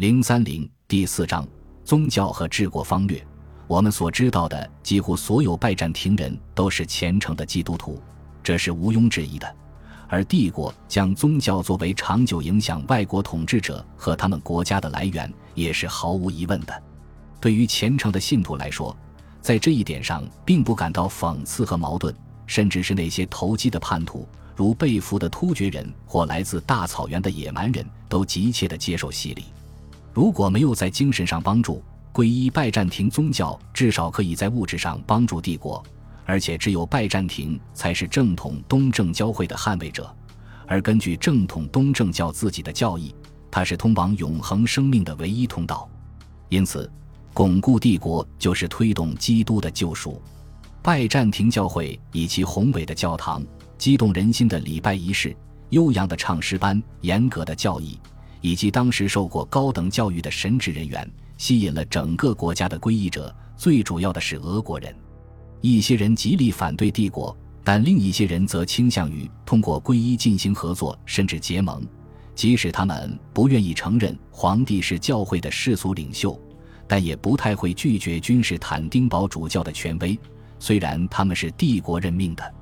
零三零第四章宗教和治国方略。我们所知道的几乎所有拜占庭人都是虔诚的基督徒，这是毋庸置疑的。而帝国将宗教作为长久影响外国统治者和他们国家的来源，也是毫无疑问的。对于虔诚的信徒来说，在这一点上并不感到讽刺和矛盾，甚至是那些投机的叛徒，如被俘的突厥人或来自大草原的野蛮人，都急切地接受洗礼。如果没有在精神上帮助，皈依拜占庭宗教至少可以在物质上帮助帝国，而且只有拜占庭才是正统东正教会的捍卫者。而根据正统东正教自己的教义，它是通往永恒生命的唯一通道。因此，巩固帝国就是推动基督的救赎。拜占庭教会以其宏伟的教堂、激动人心的礼拜仪式、悠扬的唱诗班、严格的教义。以及当时受过高等教育的神职人员，吸引了整个国家的皈依者。最主要的是俄国人，一些人极力反对帝国，但另一些人则倾向于通过皈依进行合作，甚至结盟。即使他们不愿意承认皇帝是教会的世俗领袖，但也不太会拒绝君士坦丁堡主教的权威。虽然他们是帝国任命的，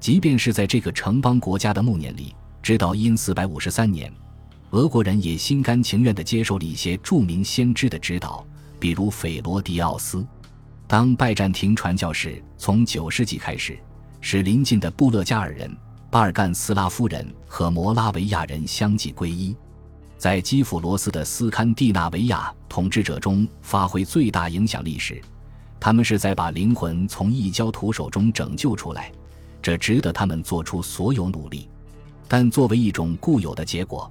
即便是在这个城邦国家的暮年里，直到因四百五十三年。俄国人也心甘情愿地接受了一些著名先知的指导，比如斐罗迪奥斯。当拜占庭传教士从九世纪开始，使邻近的布勒加尔人、巴尔干斯拉夫人和摩拉维亚人相继皈依，在基辅罗斯的斯堪的纳维亚统治者中发挥最大影响力时，他们是在把灵魂从异教徒手中拯救出来，这值得他们做出所有努力。但作为一种固有的结果。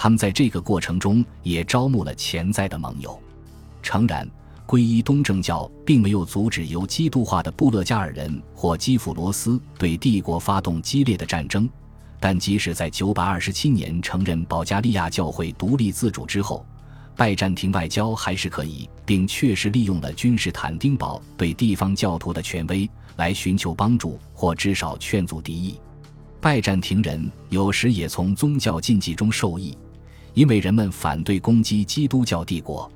他们在这个过程中也招募了潜在的盟友。诚然，皈依东正教并没有阻止由基督化的布勒加尔人或基辅罗斯对帝国发动激烈的战争，但即使在927年承认保加利亚教会独立自主之后，拜占庭外交还是可以，并确实利用了君士坦丁堡对地方教徒的权威来寻求帮助，或至少劝阻敌意。拜占庭人有时也从宗教禁忌中受益。因为人们反对攻击基督教帝国，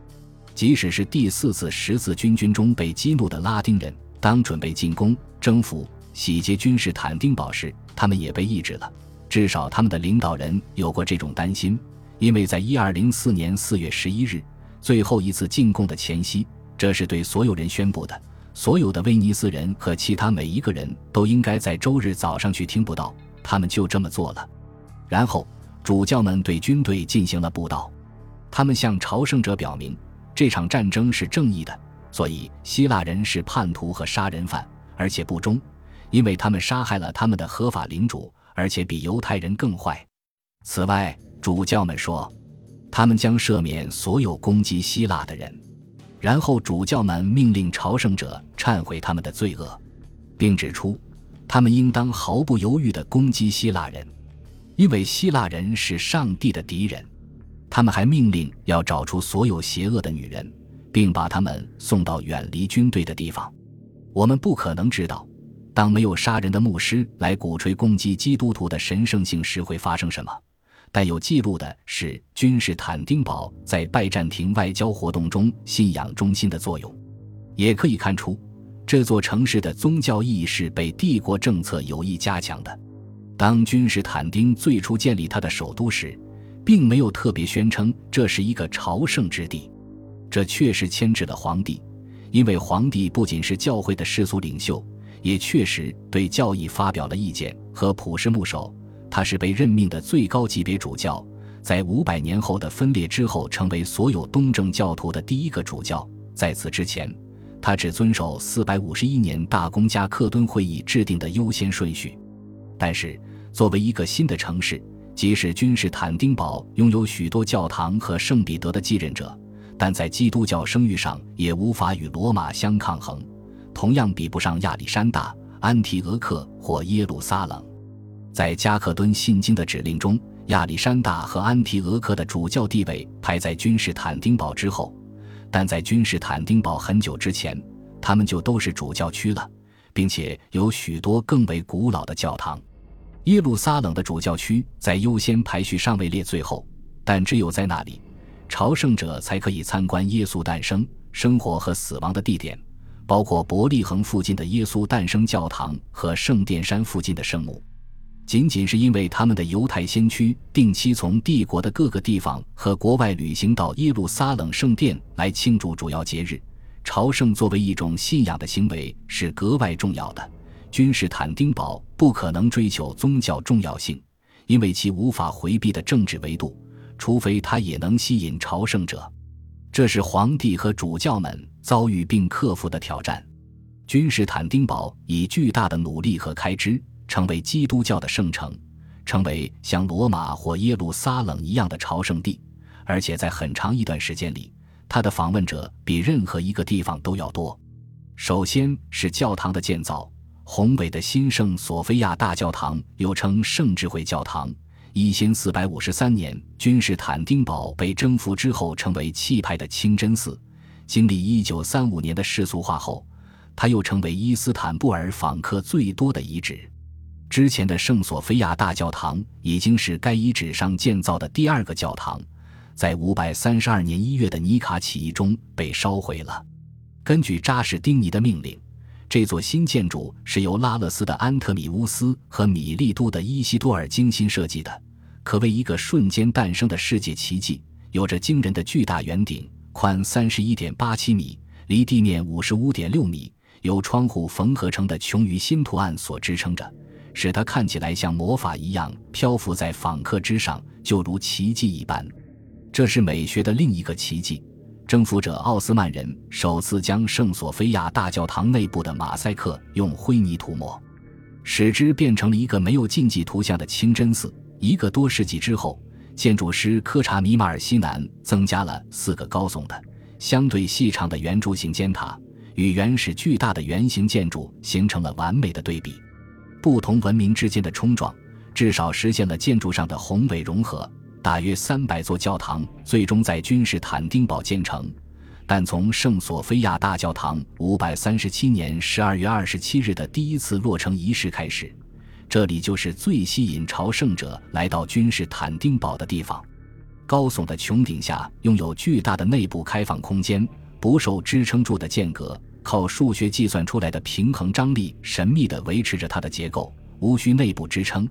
即使是第四次十字军军中被激怒的拉丁人，当准备进攻、征服、洗劫君士坦丁堡时，他们也被抑制了。至少他们的领导人有过这种担心，因为在一二零四年四月十一日最后一次进贡的前夕，这是对所有人宣布的：所有的威尼斯人和其他每一个人都应该在周日早上去听不到。他们就这么做了，然后。主教们对军队进行了布道，他们向朝圣者表明这场战争是正义的，所以希腊人是叛徒和杀人犯，而且不忠，因为他们杀害了他们的合法领主，而且比犹太人更坏。此外，主教们说，他们将赦免所有攻击希腊的人。然后，主教们命令朝圣者忏悔他们的罪恶，并指出，他们应当毫不犹豫地攻击希腊人。因为希腊人是上帝的敌人，他们还命令要找出所有邪恶的女人，并把他们送到远离军队的地方。我们不可能知道，当没有杀人的牧师来鼓吹攻击基督徒的神圣性时会发生什么。但有记录的是，君士坦丁堡在拜占庭外交活动中信仰中心的作用，也可以看出这座城市的宗教意义是被帝国政策有意加强的。当君士坦丁最初建立他的首都时，并没有特别宣称这是一个朝圣之地，这确实牵制了皇帝，因为皇帝不仅是教会的世俗领袖，也确实对教义发表了意见和普世牧首。他是被任命的最高级别主教，在五百年后的分裂之后，成为所有东正教徒的第一个主教。在此之前，他只遵守四百五十一年大公加克敦会议制定的优先顺序，但是。作为一个新的城市，即使君士坦丁堡拥有许多教堂和圣彼得的继任者，但在基督教声誉上也无法与罗马相抗衡，同样比不上亚历山大、安提俄克或耶路撒冷。在加克敦信经的指令中，亚历山大和安提俄克的主教地位排在君士坦丁堡之后，但在君士坦丁堡很久之前，他们就都是主教区了，并且有许多更为古老的教堂。耶路撒冷的主教区在优先排序上位列最后，但只有在那里，朝圣者才可以参观耶稣诞生、生活和死亡的地点，包括伯利恒附近的耶稣诞生教堂和圣殿山附近的圣墓。仅仅是因为他们的犹太先驱定期从帝国的各个地方和国外旅行到耶路撒冷圣殿来庆祝主要节日，朝圣作为一种信仰的行为是格外重要的。君士坦丁堡不可能追求宗教重要性，因为其无法回避的政治维度，除非它也能吸引朝圣者。这是皇帝和主教们遭遇并克服的挑战。君士坦丁堡以巨大的努力和开支。成为基督教的圣城，成为像罗马或耶路撒冷一样的朝圣地，而且在很长一段时间里，它的访问者比任何一个地方都要多。首先是教堂的建造，宏伟的新圣索菲亚大教堂又称圣智慧教堂。一千四百五十三年，君士坦丁堡被征服之后，成为气派的清真寺。经历一九三五年的世俗化后，它又成为伊斯坦布尔访客最多的遗址。之前的圣索菲亚大教堂已经是该遗址上建造的第二个教堂，在五百三十二年一月的尼卡起义中被烧毁了。根据扎什丁尼的命令，这座新建筑是由拉勒斯的安特米乌斯和米利都的伊西多尔精心设计的，可谓一个瞬间诞生的世界奇迹。有着惊人的巨大圆顶，宽三十一点八七米，离地面五十五点六米，由窗户缝合成的穹鱼心图案所支撑着。使它看起来像魔法一样漂浮在访客之上，就如奇迹一般。这是美学的另一个奇迹。征服者奥斯曼人首次将圣索菲亚大教堂内部的马赛克用灰泥涂抹，使之变成了一个没有禁忌图像的清真寺。一个多世纪之后，建筑师科查米马尔西南增加了四个高耸的、相对细长的圆柱形尖塔，与原始巨大的圆形建筑形成了完美的对比。不同文明之间的冲撞，至少实现了建筑上的宏伟融合。大约三百座教堂最终在君士坦丁堡建成，但从圣索菲亚大教堂五百三十七年十二月二十七日的第一次落成仪式开始，这里就是最吸引朝圣者来到君士坦丁堡的地方。高耸的穹顶下拥有巨大的内部开放空间，不受支撑柱的间隔。靠数学计算出来的平衡张力神秘地维持着它的结构，无需内部支撑。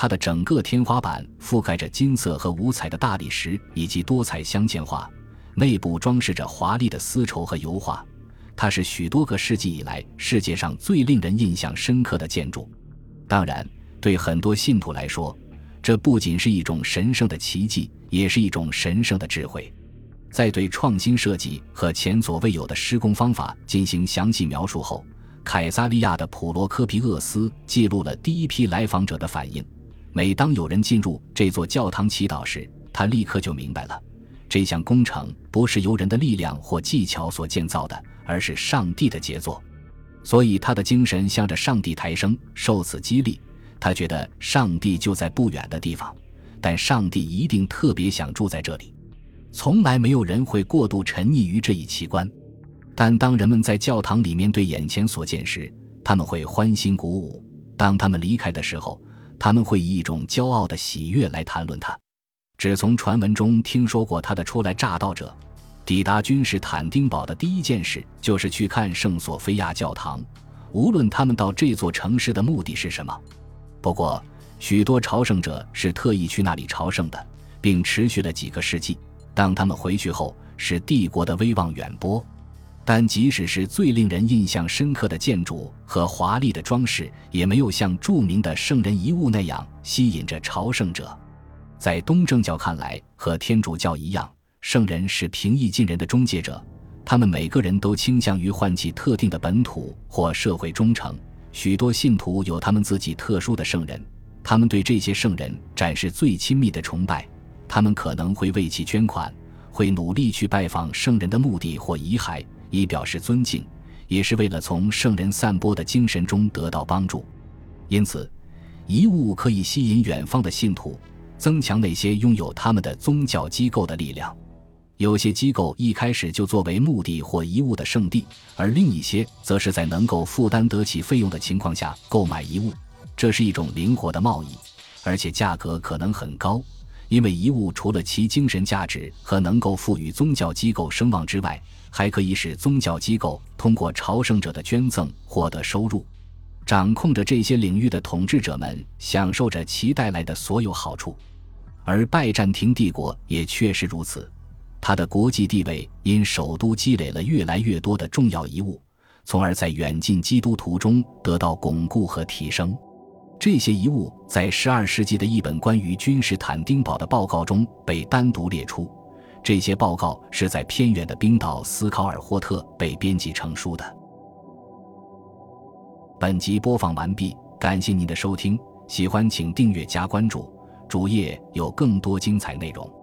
它的整个天花板覆盖着金色和五彩的大理石以及多彩镶嵌画，内部装饰着华丽的丝绸和油画。它是许多个世纪以来世界上最令人印象深刻的建筑。当然，对很多信徒来说，这不仅是一种神圣的奇迹，也是一种神圣的智慧。在对创新设计和前所未有的施工方法进行详细描述后，凯撒利亚的普罗科皮厄斯记录了第一批来访者的反应。每当有人进入这座教堂祈祷时，他立刻就明白了，这项工程不是由人的力量或技巧所建造的，而是上帝的杰作。所以他的精神向着上帝抬升，受此激励，他觉得上帝就在不远的地方，但上帝一定特别想住在这里。从来没有人会过度沉溺于这一奇观，但当人们在教堂里面对眼前所见时，他们会欢欣鼓舞；当他们离开的时候，他们会以一种骄傲的喜悦来谈论他。只从传闻中听说过他的初来乍到者，抵达君士坦丁堡的第一件事就是去看圣索菲亚教堂，无论他们到这座城市的目的是什么。不过，许多朝圣者是特意去那里朝圣的，并持续了几个世纪。当他们回去后，使帝国的威望远播。但即使是最令人印象深刻的建筑和华丽的装饰，也没有像著名的圣人遗物那样吸引着朝圣者。在东正教看来，和天主教一样，圣人是平易近人的中介者。他们每个人都倾向于唤起特定的本土或社会忠诚。许多信徒有他们自己特殊的圣人，他们对这些圣人展示最亲密的崇拜。他们可能会为其捐款，会努力去拜访圣人的墓地或遗骸，以表示尊敬，也是为了从圣人散播的精神中得到帮助。因此，遗物可以吸引远方的信徒，增强那些拥有他们的宗教机构的力量。有些机构一开始就作为墓地或遗物的圣地，而另一些则是在能够负担得起费用的情况下购买遗物。这是一种灵活的贸易，而且价格可能很高。因为遗物除了其精神价值和能够赋予宗教机构声望之外，还可以使宗教机构通过朝圣者的捐赠获得收入。掌控着这些领域的统治者们享受着其带来的所有好处，而拜占庭帝国也确实如此。它的国际地位因首都积累了越来越多的重要遗物，从而在远近基督徒中得到巩固和提升。这些遗物在12世纪的一本关于君士坦丁堡的报告中被单独列出。这些报告是在偏远的冰岛斯考尔霍特被编辑成书的。本集播放完毕，感谢您的收听，喜欢请订阅加关注，主页有更多精彩内容。